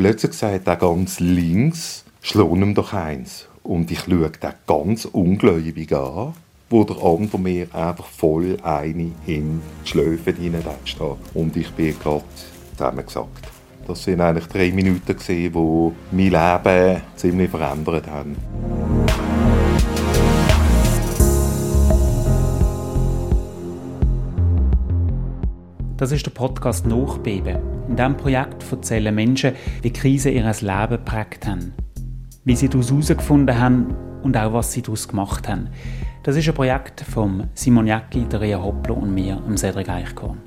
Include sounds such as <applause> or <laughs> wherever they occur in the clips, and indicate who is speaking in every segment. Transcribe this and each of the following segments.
Speaker 1: plötzlich sagt er ganz links, schlau ihm doch eins. Und ich schaue den ganz ungläubig an, wo der andere mir einfach voll eine in die Schläfe hineinrutscht Und ich bin gerade zusammengesackt. Das sind eigentlich drei Minuten, die mein Leben ziemlich verändert haben.
Speaker 2: Das ist der Podcast Nachbeben. In diesem Projekt erzählen Menschen, wie Krisen ihr Leben geprägt haben. Wie sie daraus herausgefunden haben und auch, was sie daraus gemacht haben. Das ist ein Projekt von Simon Jäcki, der Ria Hoppler und mir, Cedric Eichkorn.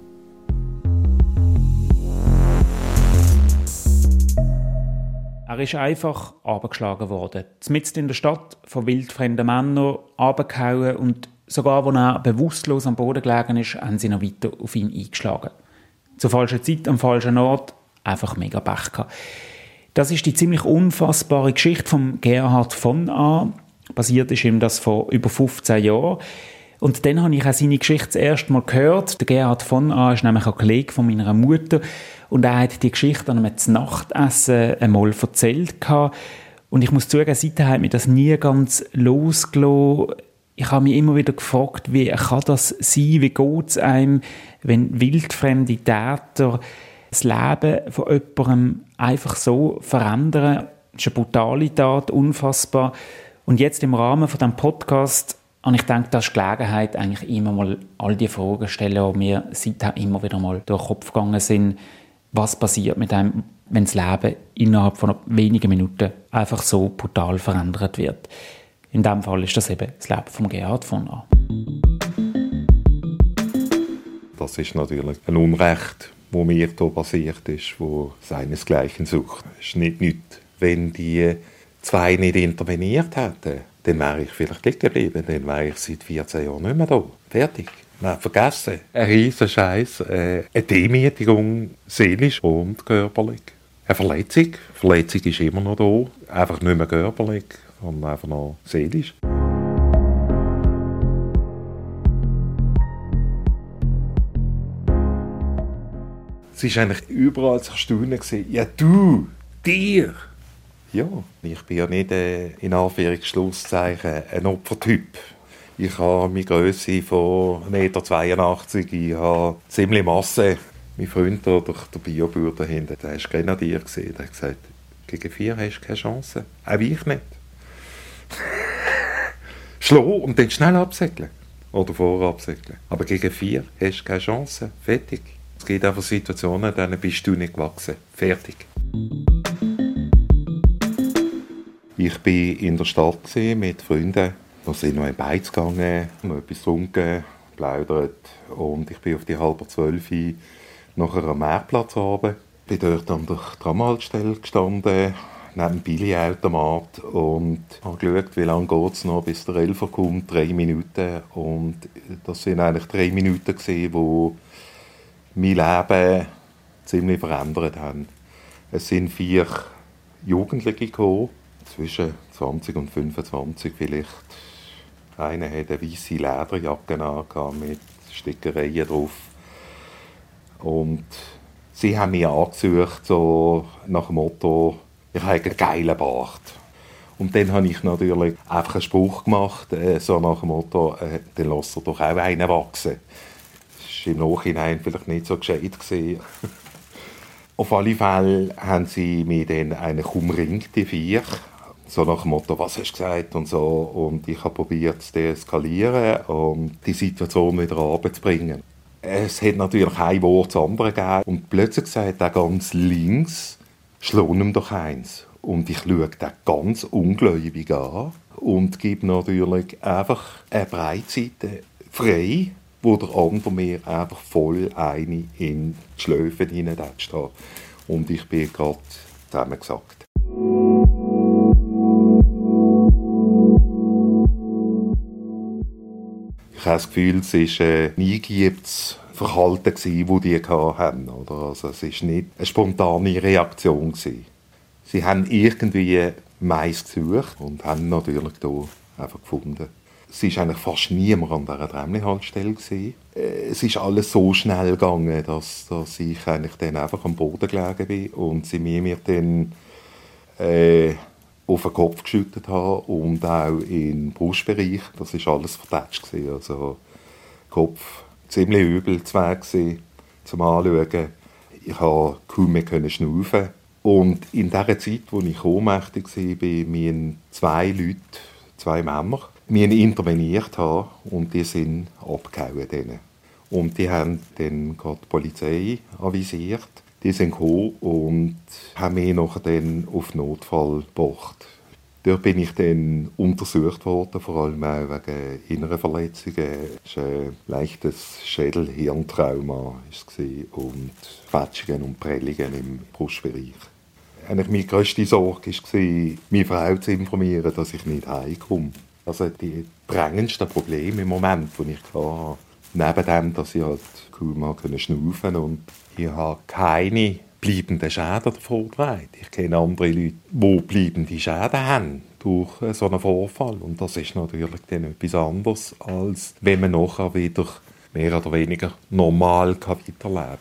Speaker 2: Er ist einfach abgeschlagen worden. Mitten in der Stadt von wildfremden Männern abgehauen und Sogar als er bewusstlos am Boden gelegen ist, haben sie noch weiter auf ihn eingeschlagen. Zur falschen Zeit, am falschen Ort, einfach mega Pech gehabt. Das ist die ziemlich unfassbare Geschichte von Gerhard von A. Basiert ist ihm das vor über 15 Jahren. Und dann habe ich auch seine Geschichte das Mal gehört. Der Gerhard von A. ist nämlich ein Kollege von meiner Mutter. Und er hat die Geschichte an einem Nachtessen einmal erzählt. Und ich muss zugeben, seitdem hat mich das nie ganz losgelassen ich habe mich immer wieder gefragt, wie kann das sein, wie geht es einem, wenn wildfremde Täter das Leben von jemandem einfach so verändern. Das ist eine brutale Tat, unfassbar. Und jetzt im Rahmen von diesem Podcast habe ich gedacht, das ist Gelegenheit, eigentlich immer mal all die Fragen stellen, die mir seitdem immer wieder mal durch den Kopf gegangen sind. Was passiert mit einem, wenn das Leben innerhalb von wenigen Minuten einfach so brutal verändert wird? In diesem Fall ist das eben das Leben von Gerhard von A.
Speaker 1: Das ist natürlich ein Unrecht, wo mir hier passiert ist, wo seinesgleichen sucht. Es ist nicht nichts. Wenn die zwei nicht interveniert hätten, dann wäre ich vielleicht liegen geblieben. Dann wäre ich seit 14 Jahren nicht mehr da. Fertig. Nein, vergessen. Ein riesen Scheiß, äh, eine Demütigung, seelisch und körperlich. Eine Verletzung. Verletzung ist immer noch da, einfach nicht mehr körperlich und einfach noch seelisch. Es war eigentlich überall zu erstaunen. Ja, du, dir! Ja, ich bin ja nicht äh, in Anführungsschlusszeichen ein Opfertyp. Ich habe meine Größe von 1,82 Meter, ich habe ziemlich Masse. Mein Freund, der, der Biobauer dahinter, der war Grenadier, der hat gesagt, gegen vier hast du keine Chance. Auch ich nicht schlagen und dann schnell absäckeln. Oder vorher absäckeln. Aber gegen vier hast du keine Chance. Fertig. Es gibt einfach Situationen, denen bist du nicht gewachsen. Fertig. Ich war in der Stadt mit Freunden. Wir sind noch in Beiz gegangen, noch etwas getrunken, plaudert. Und ich bin auf die halbe zwölf nachher am Meerplatz runter. Ich bin dort an der Tramhaltestelle gestanden, neben dem Billigautomat und habe geschaut, wie lange es noch, bis der Elfer kommt, drei Minuten. Und das sind eigentlich drei Minuten, gewesen, wo mein Leben ziemlich verändert haben. Es sind vier Jugendliche gekommen, zwischen 20 und 25 vielleicht. Einer hatte eine weiße Lederjacke an, mit Stickereien drauf. Und sie haben mich angesucht, so nach dem Motto, ich habe einen geilen Bart. Und dann habe ich natürlich einfach einen Spruch gemacht, äh, so nach dem Motto, äh, dann lass er doch auch einen wachsen. Das war im Nachhinein vielleicht nicht so gescheit. <laughs> Auf alle Fälle haben sie mich dann eigentlich umringt, die vier. So nach dem Motto, was hast du gesagt und so. Und ich habe probiert zu deeskalieren und die Situation wieder runterzubringen. Es hat natürlich ein Wort zu anderen gegeben. Und plötzlich sagt er ganz links, schlag ihm doch eins. Und ich schaue den ganz ungläubig an und gebe natürlich einfach eine Breitseite frei, wo der andere mir einfach voll eine in die Schläfe hineindatscht hat. Und ich bin gerade zusammengesackt. Ich habe das Gefühl, es war ein eingeübtes Verhalten, das die hatten. Oder? Also es war nicht eine spontane Reaktion. Gewesen. Sie haben irgendwie Mais gesucht und haben natürlich hier einfach gefunden. es ist eigentlich fast niemand an dieser Tramli-Haltestelle gewesen. Äh, es ist alles so schnell gegangen, dass, dass ich eigentlich dann einfach am Boden gelegen bin und sie mir, mir dann äh, auf den Kopf geschüttet haben und auch im Brustbereich. Das ist alles vertätscht gewesen. Also Kopf ziemlich übel gewesen, zum Anschauen. Ich konnte kaum mehr schnaufen. Und in der Zeit, wo ich ohnmächtig war, mir zwei Leute, zwei Männer, wir interveniert haben und die sind abgehauen. Denen. Und die haben dann die Polizei avisiert. Die sind gekommen und haben mich dann auf Notfall gebracht. Dort bin ich dann untersucht worden, vor allem auch wegen inneren Verletzungen. Es war ein leichtes Schädel-Hirntrauma und Quetschungen und Prellungen im Brustbereich. Eigentlich meine grösste Sorge war, meine Frau zu informieren, dass ich nicht heimkomme. Also die drängendsten Probleme im Moment, die ich hatte, neben dem, dass ich halt kaum mal schnaufen und ich habe keine bleibenden Schäden davon getragen. Ich kenne andere Leute, die bleibende Schäden haben durch so einen Vorfall. Und das ist natürlich dann etwas anderes, als wenn man nachher wieder mehr oder weniger normal weiterleben kann.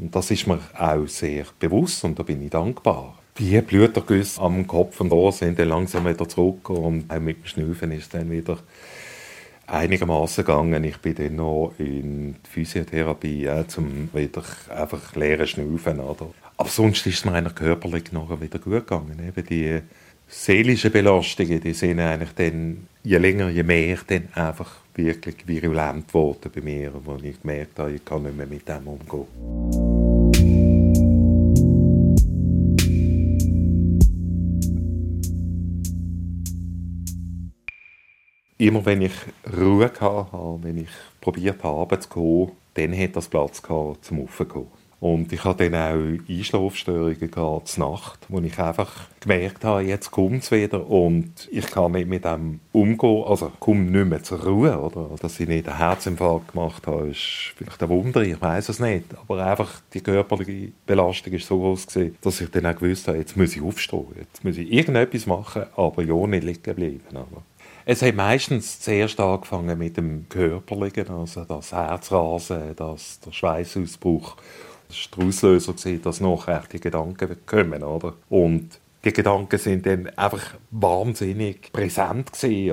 Speaker 1: Und das ist mir auch sehr bewusst und da bin ich dankbar. Die Blutergüsse am Kopf und Ohr sind dann langsam wieder zurück und auch mit dem Schnüffeln ist dann wieder einigermaßen gegangen. Ich bin dann noch in die Physiotherapie, ja, zum wieder einfach leeren Schnaufen. Oder? Aber sonst ist es mir eigentlich körperlich nachher wieder gut gegangen. Eben die seelischen Belastungen, die sind eigentlich dann, je länger, je mehr, dann einfach wirklich virulent geworden bei mir, wo ich gemerkt habe, ich kann nicht mehr mit dem umgehen. immer wenn ich Ruhe hatte, wenn ich probiert habe, zu gehen, dann hat das Platz gehabt, zum Aufgehen. Und ich hatte dann auch Einschlafstörungen gehabt, Nacht, wo ich einfach gemerkt habe, jetzt kommt es wieder und ich kann nicht mit dem umgehen, also komme nicht mehr zur Ruhe, oder? Dass ich nicht einen Herzinfarkt gemacht habe, ist vielleicht ein Wunder, ich weiß es nicht. Aber einfach die körperliche Belastung ist so groß dass ich dann auch gewusst habe, jetzt muss ich aufstehen, jetzt muss ich irgendetwas machen, aber ja nicht liegen bleiben. Aber es hat meistens zuerst angefangen mit dem Körperlichen, also das Herzrasen, das, der Schweißausbruch. Das war der Auslöser, dass nachher die Gedanken kommen. Oder? Und die Gedanken sind dann einfach wahnsinnig präsent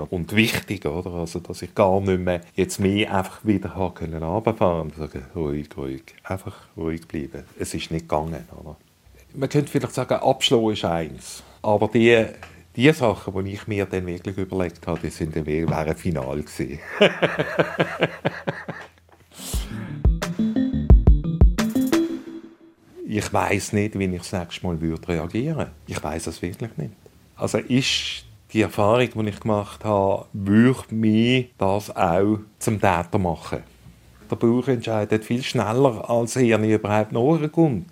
Speaker 1: und wichtig, oder? Also, dass ich gar nicht mehr jetzt mehr einfach wieder haben können runterfahren und ruhig, ruhig, einfach ruhig bleiben. Es ist nicht gegangen, oder? Man könnte vielleicht sagen, Abschluss ist eins, aber die die Sachen, die ich mir dann wirklich überlegt habe, die sind dann wären final gewesen. <laughs> ich weiß nicht, wie ich das nächste Mal würde reagieren. Ich weiß es wirklich nicht. Also ist die Erfahrung, die ich gemacht habe, würde mich das auch zum Täter machen. Der Bauch entscheidet viel schneller, als er nicht überhaupt nachkommt.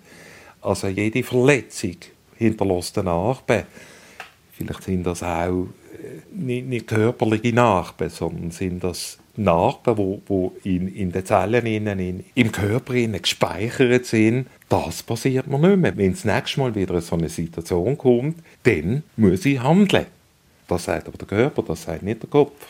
Speaker 1: Also jede Verletzung hinterlässt eine Narbe. Vielleicht sind das auch nicht, nicht körperliche Narben, sondern sind das Narben, wo, wo in, in den Zellen innen, in, im Körper innen gespeichert sind. Das passiert mir nicht mehr. Wenn das nächste Mal wieder so eine Situation kommt, dann muss ich handeln. Das sagt aber der Körper, das sagt nicht der Kopf.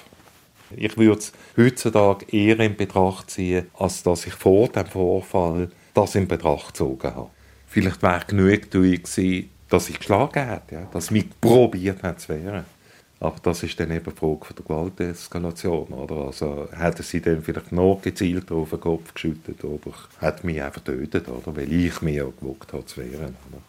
Speaker 1: Ich würde es heutzutage eher in Betracht ziehen, als dass ich vor dem Vorfall das in Betracht gezogen habe. Vielleicht wäre genug gewesen, dass ich geschlagen hat, ja, dass mich probiert hat zu wehren. Aber das ist dann eben die Frage von der Gewalteskalation. Oder? Also, hätten sie dann vielleicht noch gezielter auf den Kopf geschüttet oder hat mich einfach getötet, oder? weil ich mich auch gewagt habe zu wehren. Oder?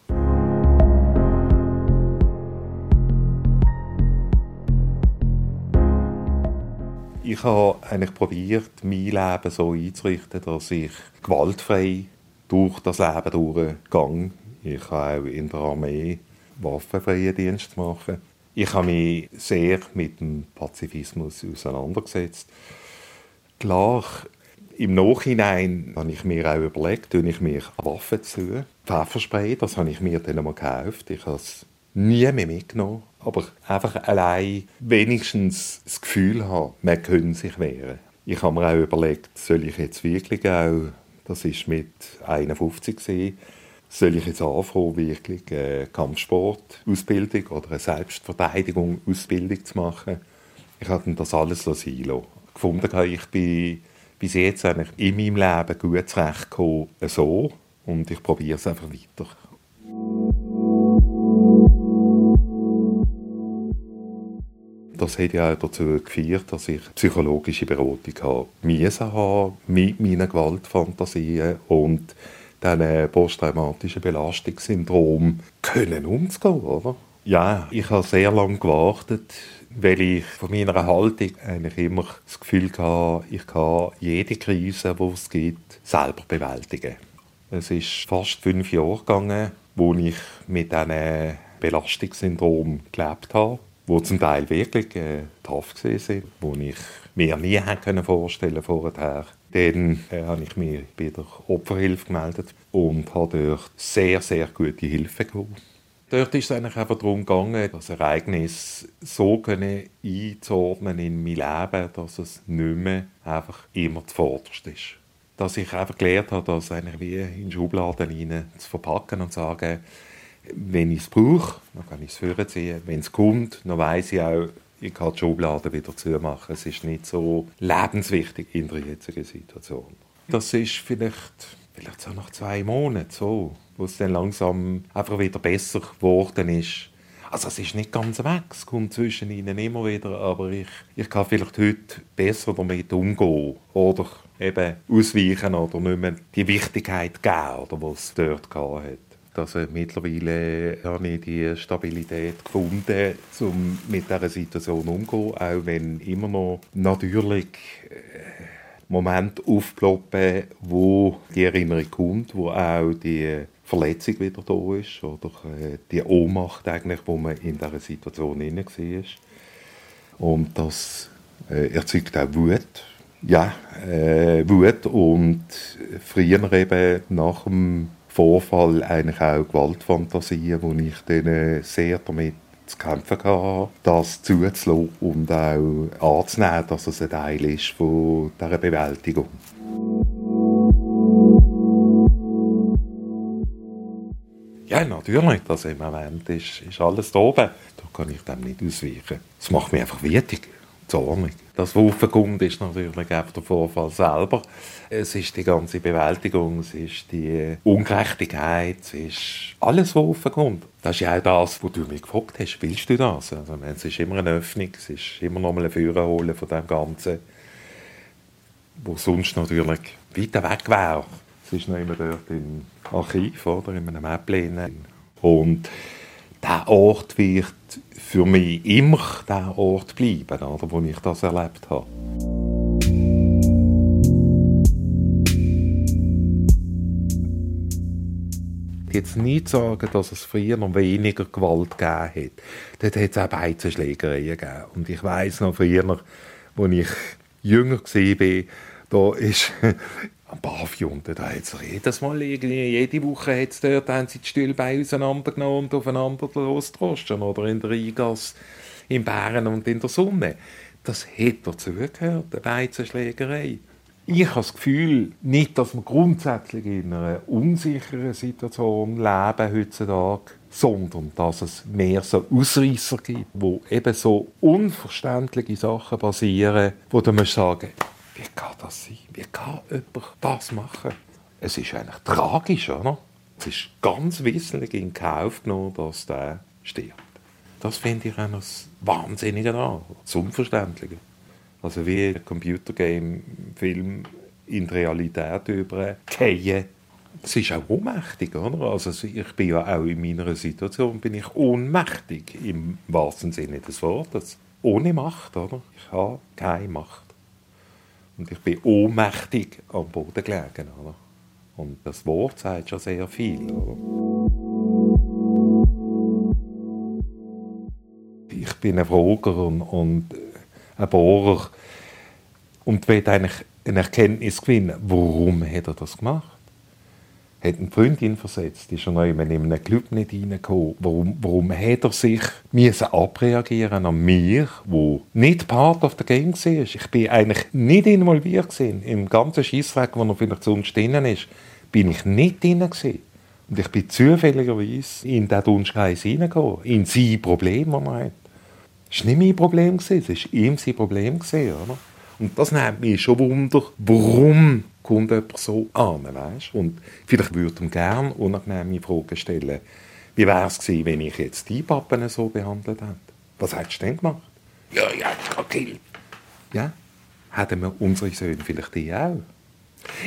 Speaker 1: Ich habe eigentlich probiert, mein Leben so einzurichten, dass ich gewaltfrei durch das Leben durchgehe ich habe auch in der Armee waffenfreien Dienst gemacht. Ich habe mich sehr mit dem Pazifismus auseinandergesetzt. Klar, im Nachhinein habe ich mir auch überlegt, tue ich mir Waffen zu. Pfefferspray, das habe ich mir dann einmal gekauft. Ich habe es nie mehr mitgenommen. Aber einfach allein wenigstens das Gefühl haben, man könnte sich wehren. Ich habe mir auch überlegt, soll ich jetzt wirklich auch, das war mit 51 gewesen, soll ich jetzt anfangen, wirklich eine Kampfsportausbildung oder eine Selbstverteidigung-Ausbildung zu machen. Ich habe das alles sein. Gefunden, ich bin bis jetzt eigentlich in meinem Leben gut zurechtgekommen, so. Und ich probiere es einfach weiter. Das hat ja dazu geführt, dass ich psychologische Beratung habe mit meinen Gewaltfantasien und diesen posttraumatischen Belastungssyndrom können umzugehen, oder? Ja, ich habe sehr lange gewartet, weil ich von meiner Haltung eigentlich immer das Gefühl hatte, ich kann jede Krise, die es gibt, selber bewältigen. Es ist fast fünf Jahre gegangen, wo ich mit diesem Belastungssyndrom gelebt habe wo zum Teil wirklich äh, tough sind, wo ich mir nie hätte vorstellen vorher. Dann äh, habe ich mich bei der Opferhilfe gemeldet und habe dort sehr, sehr gute Hilfe geholt. Dort ist es eigentlich einfach darum gegangen, das Ereignis so einzuordnen in mein Leben, dass es nicht mehr einfach immer zuvorderst ist. Dass ich einfach gelernt habe, das eigentlich wie in Schubladen rein zu verpacken und zu sagen, wenn ich es brauche, dann kann ich es vorziehen. Wenn es kommt, dann weiß ich auch, ich kann die Schublade wieder zumachen. Es ist nicht so lebenswichtig in der jetzigen Situation. Das ist vielleicht, vielleicht so nach zwei Monaten so, wo es dann langsam einfach wieder besser geworden ist. Also es ist nicht ganz weg, es kommt zwischen ihnen immer wieder, aber ich, ich kann vielleicht heute besser damit umgehen oder eben ausweichen oder nicht mehr die Wichtigkeit geben, oder was es dort gehabt hat. Also mittlerweile habe ich die Stabilität gefunden, um mit dieser Situation umzugehen, auch wenn immer noch natürlich äh, Momente aufploppen, wo die Erinnerung kommt, wo auch die Verletzung wieder da ist oder äh, die Ohnmacht eigentlich, wo man in dieser Situation inne war. Und das äh, erzeugt auch Wut. Ja, äh, Wut und früher eben nach dem Vorfall eigentlich auch Gewaltfantasien, wo ich dann sehr damit zu kämpfen hatte, das zuzulassen und auch anzunehmen, dass es ein Teil ist von dieser Bewältigung. Ja, natürlich, das im Moment ist, ist alles da oben. Da kann ich dem nicht ausweichen. Das macht mich einfach wütig. Zornig. Das, aufkommt, ist natürlich der Vorfall selber. Es ist die ganze Bewältigung, es ist die Ungerechtigkeit, es ist alles, was aufkommt. Das ist ja auch das, was du mich gefragt hast. Willst du das? Also, es ist immer eine Öffnung, es ist immer noch mal ein Führerholen von dem Ganzen, wo sonst natürlich weiter weg wäre. Es ist noch immer dort im Archiv oder in einem Mäppchen. Und der Ort wird für mich immer der Ort bleiben, oder, wo ich das erlebt habe. jetzt nicht sagen, dass es früher noch weniger Gewalt gegeben hat. Dort hat es auch Beizenschlägereien gegeben. Und ich weiß noch früher, als ich jünger war, da ist am Pavillon, da hat es jedes Mal, jede Woche hat's dort, haben sie die Stühlbeine auseinandergenommen und aufeinander losdroschen. Oder in der Rheingasse, in Bären und in der Sonne. Das hat dazugehört, eine Beizenschlägerei. Ich habe das Gefühl, nicht, dass wir grundsätzlich in einer unsicheren Situation leben heutzutage, sondern dass es mehr so Ausreißer gibt, wo eben so unverständliche Sachen passieren, wo du musst sagen, wie kann das sein? Wie kann jemand das machen? Es ist eigentlich tragisch, oder? Es ist ganz wissentlich in Kauf genommen, dass der stirbt. Das finde ich auch das Wahnsinnige daran, das Unverständliche. Also wie ein Computergame-Film in die Realität übergehen. Es ist auch ohnmächtig, oder? Also ich bin ja auch in meiner Situation bin ich ohnmächtig, im wahrsten Sinne des Wortes. Ohne Macht, oder? Ich habe keine Macht. Und ich bin ohnmächtig am Boden gelegen, oder? Und das Wort sagt schon sehr viel, oder? Ich bin ein Frager und, und ein Bohrer und will eigentlich eine Erkenntnis gewinnen. Warum hat er das gemacht? Hat eine Freundin versetzt, ist er noch in einem Club nicht reingekommen. Warum, warum hat er sich müssen abreagieren an mir, wo nicht Part of the Game war? Ich bin eigentlich nicht involviert gewesen. Im ganzen Scheissweg, wo er vielleicht sonst drinnen ist, bin ich nicht drin gewesen. Und ich bin zufälligerweise in diesen Dunstkreis hineingekommen, in sein Problem, das er hat. Das war nicht mein Problem, es war ihm sein Problem. Oder? Und das nimmt mich schon Wunder, warum kommt jemand so an, weißt? Und vielleicht würde ihm gerne unangenehme Fragen stellen. Wie wäre es gewesen, wenn ich jetzt die Pappen so behandelt hätte? Was hättest du denn gemacht? Ja, ja, okay. Ja, hätten wir unsere Söhne vielleicht die auch?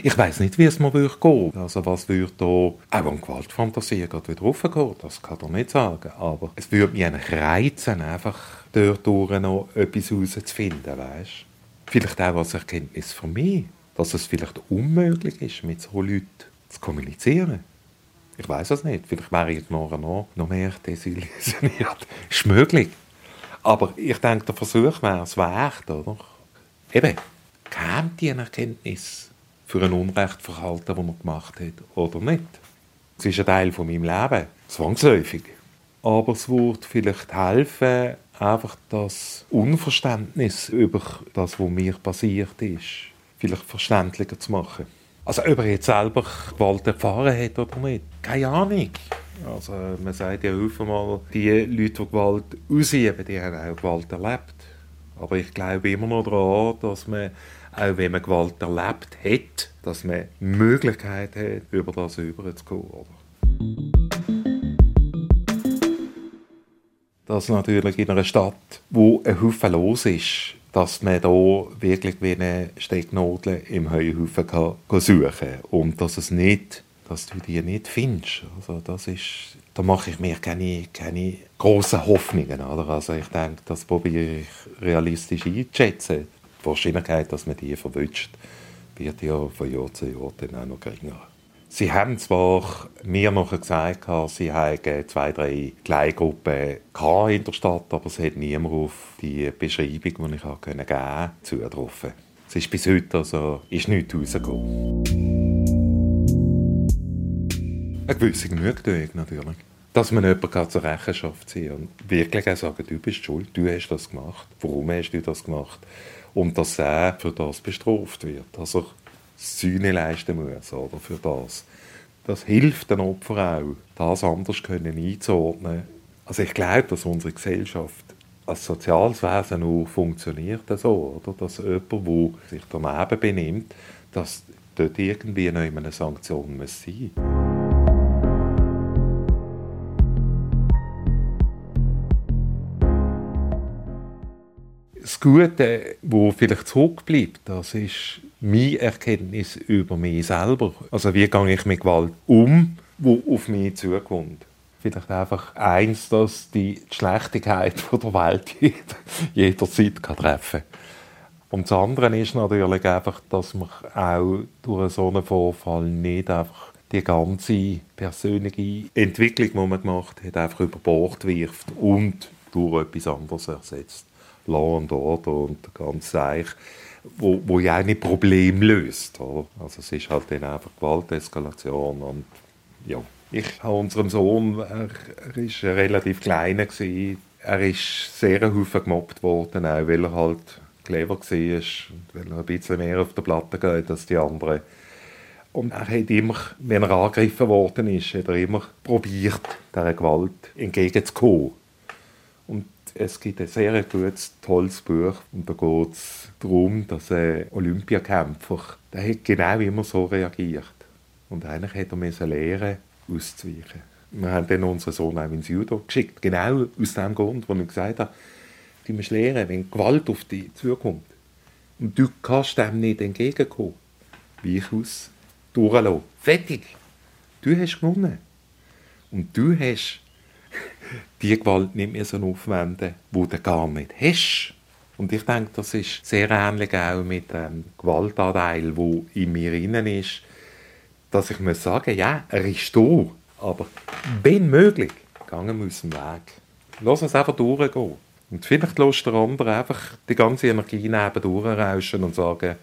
Speaker 1: Ich weiß nicht, wie es mir würde gehen. Also was würde da auch an Gewaltfantasie gerade wieder raufgehen, das kann ich nicht sagen. Aber es würde mich eigentlich reizen, einfach dort noch etwas herauszufinden, weißt Vielleicht auch als Erkenntnis von mir, dass es vielleicht unmöglich ist, mit so Leuten zu kommunizieren. Ich weiß es nicht. Vielleicht wäre ich nachher noch, noch mehr desillusioniert. <laughs> ist möglich. Aber ich denke, der Versuch wäre es wert, oder? Eben, käme die Erkenntnis für ein Unrechtverhalten, das er gemacht hat, oder nicht? Es ist ein Teil von meinem Leben, zwangsläufig. Aber es würde vielleicht helfen, einfach das Unverständnis über das, was mir passiert ist, vielleicht verständlicher zu machen. Also ob er jetzt selber Gewalt erfahren hat oder nicht, keine Ahnung. Also man sagt ja mal, die Leute, die Gewalt ausüben, die haben auch Gewalt erlebt. Aber ich glaube immer noch daran, dass man, auch wenn man Gewalt erlebt hat, dass man die Möglichkeit hat, über das rüberzugehen. dass natürlich in einer Stadt, wo ein Haufen los ist, dass man da wirklich wie eine Stecknadel im Heuhaufen kann, suchen kann und dass es nicht, dass du die nicht findest. Also das ist, da mache ich mir keine, keine großen Hoffnungen. Oder? Also ich denke, das probiere ich realistisch einzuschätzen. Die Wahrscheinlichkeit, dass man die verwünscht, wird ja von Jahr zu Jahr dann auch noch geringer. Sie haben zwar mir noch gesagt, sie hätten zwei, drei Kleingruppen in der Stadt, aber es hat niemand auf die Beschreibung, die ich geben konnte, zugetroffen. Es ist bis heute also ist nichts rausgekommen. Eine gewisse Genugtuung natürlich. Dass man jemanden zur Rechenschaft ziehen kann und wirklich auch sagen, du bist schuld, du hast das gemacht, warum hast du das gemacht? Und dass er für das bestraft wird. Also Sühne leisten muss oder für das. Das hilft den Opfern auch, das anders können einzuordnen. Also ich glaube, dass unsere Gesellschaft als soziales Wesen nur funktioniert so, oder? dass jemand, der sich daneben benimmt, dass dort irgendwie noch eine Sanktion sein muss. Das Gute, wo vielleicht zurückbleibt, das ist meine Erkenntnis über mich selber. Also wie gehe ich mit Gewalt um, wo auf mich zukommt. Vielleicht einfach eins, dass die Schlechtigkeit der Welt <laughs> jederzeit kann treffen kann. Und das andere ist natürlich einfach, dass man auch durch so einen Vorfall nicht einfach die ganze persönliche Entwicklung, die man gemacht hat, einfach über Bord wirft und durch etwas anderes ersetzt. Law and Order und der ganze Seich, wo, wo ja auch nicht Problem löst. Oder? Also es ist halt dann einfach Gewalteskalation und ja. Ich habe unserem Sohn, er, er ist relativ klein gewesen, er ist sehr häufig gemobbt worden, auch weil er halt clever war und weil er ein bisschen mehr auf der Platte geht als die anderen. Und er hat immer, wenn er angegriffen worden ist, hat er immer probiert, dieser Gewalt entgegenzukommen. Es gibt ein sehr gutes, tolles Buch und da geht es darum, dass ein Olympiakämpfer, der hat genau immer so reagiert. Und eigentlich hätte er lernen auszuweichen. Wir haben dann unseren Sohn auch ins Judo geschickt, genau aus dem Grund, wo ich gesagt habe, du musst lernen, wenn Gewalt auf dich zukommt und du kannst dem nicht entgegenkommen, weich aus, durchlassen. Fertig. Du hast gewonnen. Und du hast <laughs> die Gewalt nicht mehr so aufwenden, die du gar nicht hast. Und ich denke, das ist sehr ähnlich auch mit dem Gewaltanteil, der in mir innen ist, dass ich muss sagen, ja, er ist da, aber wenn möglich, gehen wir dem Weg. Lass uns einfach durchgehen. Und vielleicht lässt der andere einfach die ganze Energie neben durchrauschen und sagen,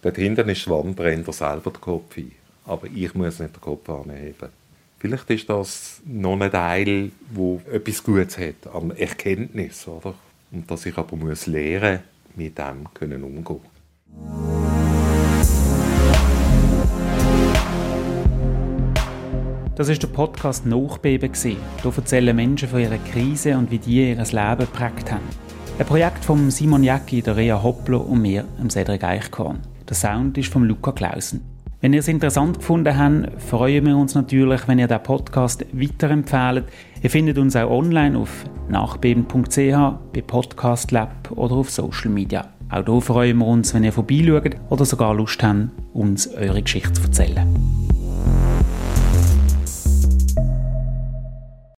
Speaker 1: dort hinten ist die Wand, brennt er selber den Kopf ein. Aber ich muss nicht den Kopf anheben. Vielleicht ist das noch ein Teil, wo etwas Gutes hat an Erkenntnis, oder? Und dass ich aber muss lernen, mit dem können umgehen.
Speaker 2: Das ist der Podcast Nachbeben Hier erzählen Menschen von ihrer Krise und wie die ihr Leben geprägt haben. Ein Projekt von Simon Jäcki, der Rea Hoppler und mir, Cedric Eichkorn. Der Sound ist von Luca Clausen. Wenn ihr es interessant gefunden habt, freuen wir uns natürlich, wenn ihr den Podcast weiterempfehlt. Ihr findet uns auch online auf nachbeben.ch, bei Podcast Lab oder auf Social Media. Auch hier freuen wir uns, wenn ihr vorbeischaut oder sogar Lust habt, uns eure Geschichte zu erzählen.